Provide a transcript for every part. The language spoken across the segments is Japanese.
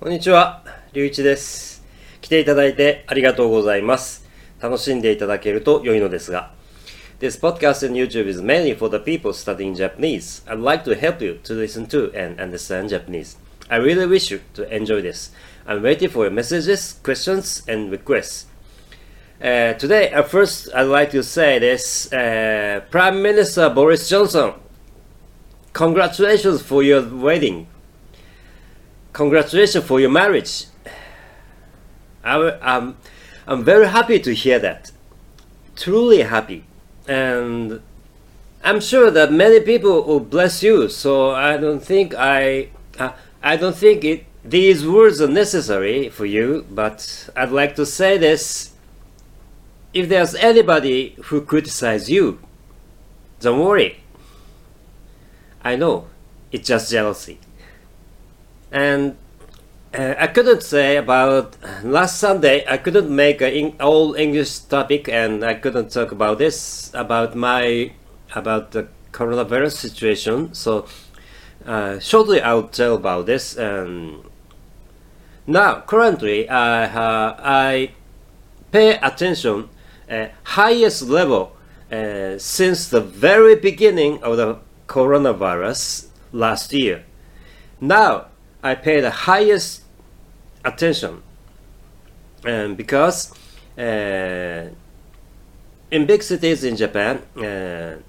こんにちは、りゅういちです。来ていただいてありがとうございます。楽しんでいただけると良いのですが。This podcast and YouTube is mainly for the people studying Japanese. I'd like to help you to listen to and understand Japanese. I really wish you to enjoy this. I'm waiting for your messages, questions, and requests. Uh, today, uh, first, I'd like to say this uh, Prime Minister Boris Johnson, congratulations for your wedding. Congratulations for your marriage. I, am I'm very happy to hear that. Truly happy. And I'm sure that many people will bless you, so I don't think I uh, I don't think it these words are necessary for you, but I'd like to say this if there's anybody who criticize you, don't worry. I know it's just jealousy. And uh, I couldn't say about last Sunday. I couldn't make an all English topic, and I couldn't talk about this about my about the coronavirus situation. So uh, shortly, I'll tell about this. And now, currently, I uh, I pay attention at highest level uh, since the very beginning of the coronavirus last year. Now I pay the highest attention, and because uh, in big cities in Japan, uh,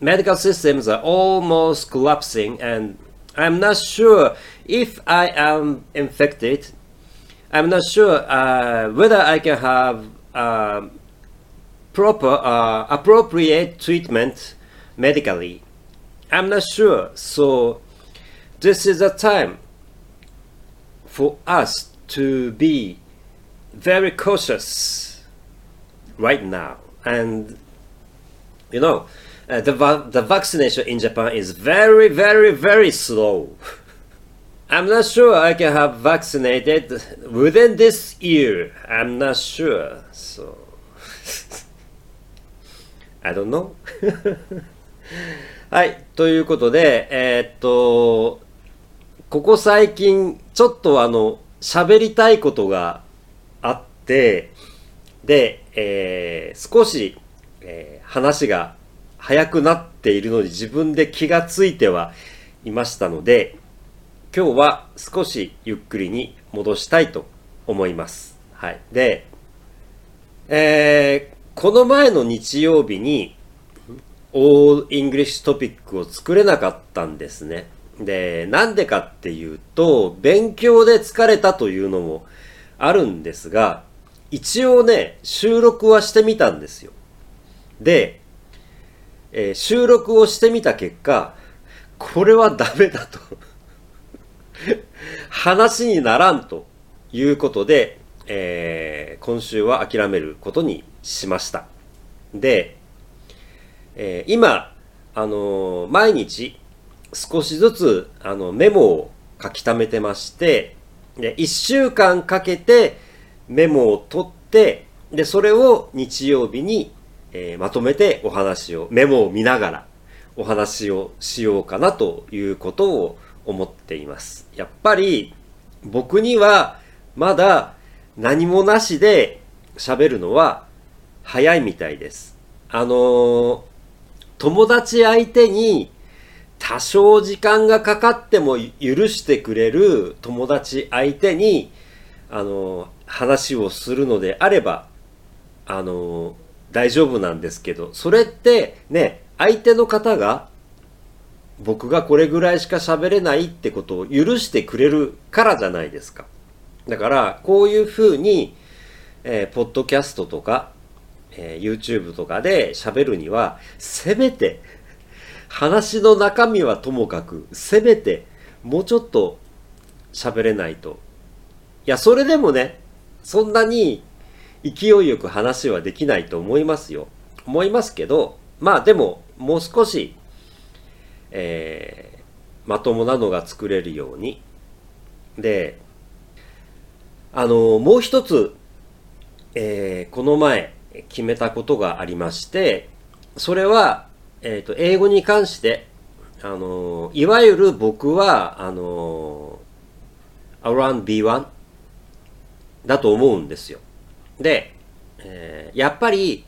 medical systems are almost collapsing, and I'm not sure if I am infected. I'm not sure uh, whether I can have uh, proper, uh, appropriate treatment medically. I'm not sure. So this is a time for us to be very cautious right now. And you know, uh, the va- the vaccination in Japan is very, very, very slow. I'm not sure I can have vaccinated within this year. I'm not sure. So I don't know. はい。ということで、えーっと、 ここ最近、ちょっとあの、喋りたいことがあって、で、えー少し、えー話が早くなっているのに自分で気がついてはいましたので、今日は少しゆっくりに戻したいと思います。はい。で、えーこの前の日曜日に、All English トピックを作れなかったんですね。で、なんでかっていうと、勉強で疲れたというのもあるんですが、一応ね、収録はしてみたんですよ。で、えー収録をしてみた結果、これはダメだと。話にならんということで、えー今週は諦めることにしました。で、えー今、あの毎日少しずつあのメモを書き溜めてまして、で、1週間かけてメモを取って、で、それを日曜日に、えーまとめてお話を、メモを見ながらお話をしようかなということを思っています。やっぱり僕にはまだ何もなしで喋るのは早いみたいです。あのー友達相手に多少時間がかかっても許してくれる友達相手に、あの話をするのであれば、あの大丈夫なんですけど、それってね、相手の方が僕がこれぐらいしか喋れないってことを許してくれるからじゃないですか。だから、こういうふうに、えーポッドキャストとか、えー YouTube とかで喋るには、せめて、話の中身はともかく、せめて、もうちょっと喋れないと。いや、それでもね、そんなに勢いよく話はできないと思いますよ。思いますけど、まあでも、もう少し、えーまともなのが作れるように。で、あの、もう一つ、えーこの前決めたことがありまして、それは、えっ、と、英語に関して、あの、いわゆる僕は、あの、around B1 だと思うんですよ。で、えーやっぱり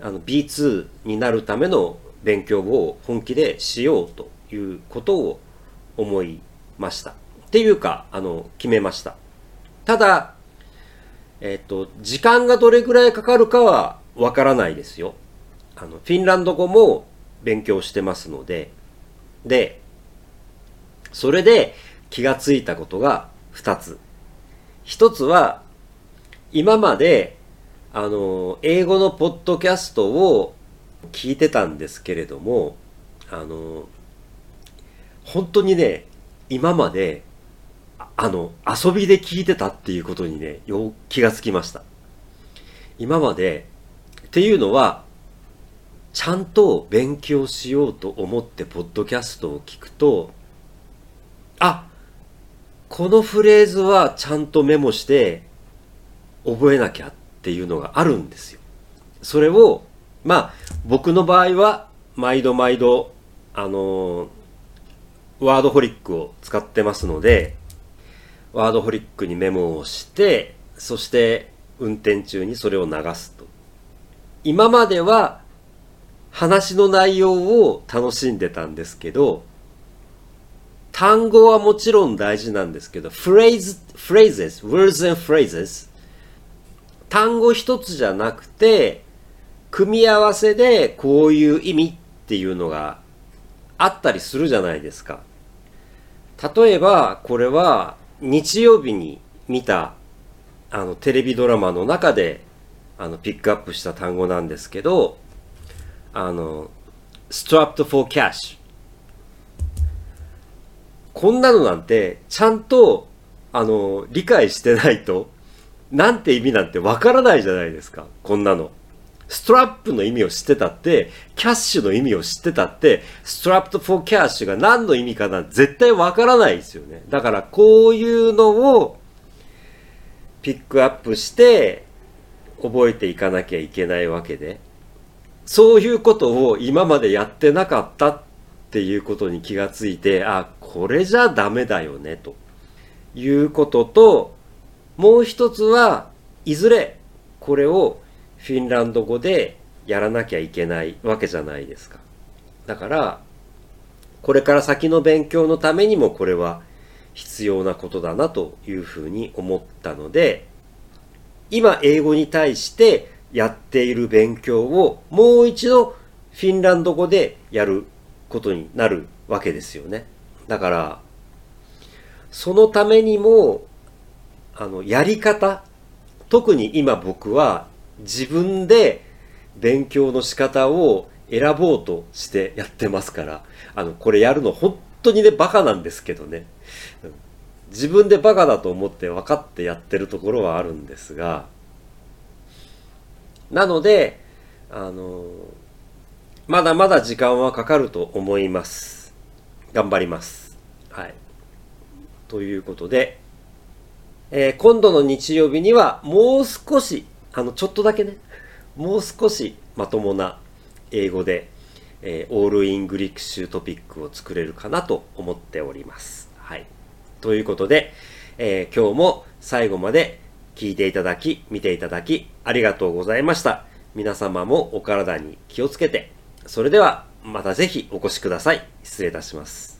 あの B2 になるための勉強を本気でしようということを思いました。っていうか、あの、決めました。ただ、えっ、と、時間がどれぐらいかかるかはわからないですよ。あの、フィンランド語も勉強してますので、で、それで気がついたことが2つ。1つは、今まで、あの、英語のポッドキャストを聞いてたんですけれども、あの、本当にね、今まで、あの、遊びで聞いてたっていうことにね、よ気がつきました。今まで、っていうのは、ちゃんと勉強しようと思ってポッドキャストを聞くと、あ、このフレーズはちゃんとメモして覚えなきゃっていうのがあるんですよ。それを、まあ、僕の場合は、毎度毎度、あのワードホリックを使ってますので、ワードホリックにメモをして、そして運転中にそれを流すと。今までは話の内容を楽しんでたんですけど、単語はもちろん大事なんですけど、フレーズ、フレーズ words and phrases 単語一つじゃなくて、組み合わせでこういう意味っていうのがあったりするじゃないですか。例えば、これは日曜日に見たあのテレビドラマの中であのピックアップした単語なんですけど、あの、strapped for cash。こんなのなんてちゃんとあの理解してないとなんて意味なんてわからないじゃないですか。こんなの。ストラップの意味を知ってたって、キャッシュの意味を知ってたって、ストラップ for cash が何の意味かな絶対わからないですよね。だからこういうのをピックアップして覚えていかなきゃいけないわけで、そういうことを今までやってなかったっていうことに気がついて、あ、これじゃダメだよね、ということと、もう一つはいずれこれをフィンランド語でやらなきゃいけないわけじゃないですか。だから、これから先の勉強のためにもこれは必要なことだなというふうに思ったので、今英語に対してやっている勉強をもう一度フィンランド語でやることになるわけですよね。だから、そのためにも、あの、やり方、特に今僕は自分で勉強の仕方を選ぼうとしてやってますから、あの、これやるの本当にね、バカなんですけどね。自分でバカだと思って分かってやってるところはあるんですが、なので、あの、まだまだ時間はかかると思います。頑張ります。はい。ということで、えー今度の日曜日にはもう少し、あの、ちょっとだけね、もう少しまともな英語で、えーオールイングリッシュトピックを作れるかなと思っております。はい。ということで、えー今日も最後まで聞いていただき、見ていただき、ありがとうございました。皆様もお体に気をつけて、それではまたぜひお越しください。失礼いたします。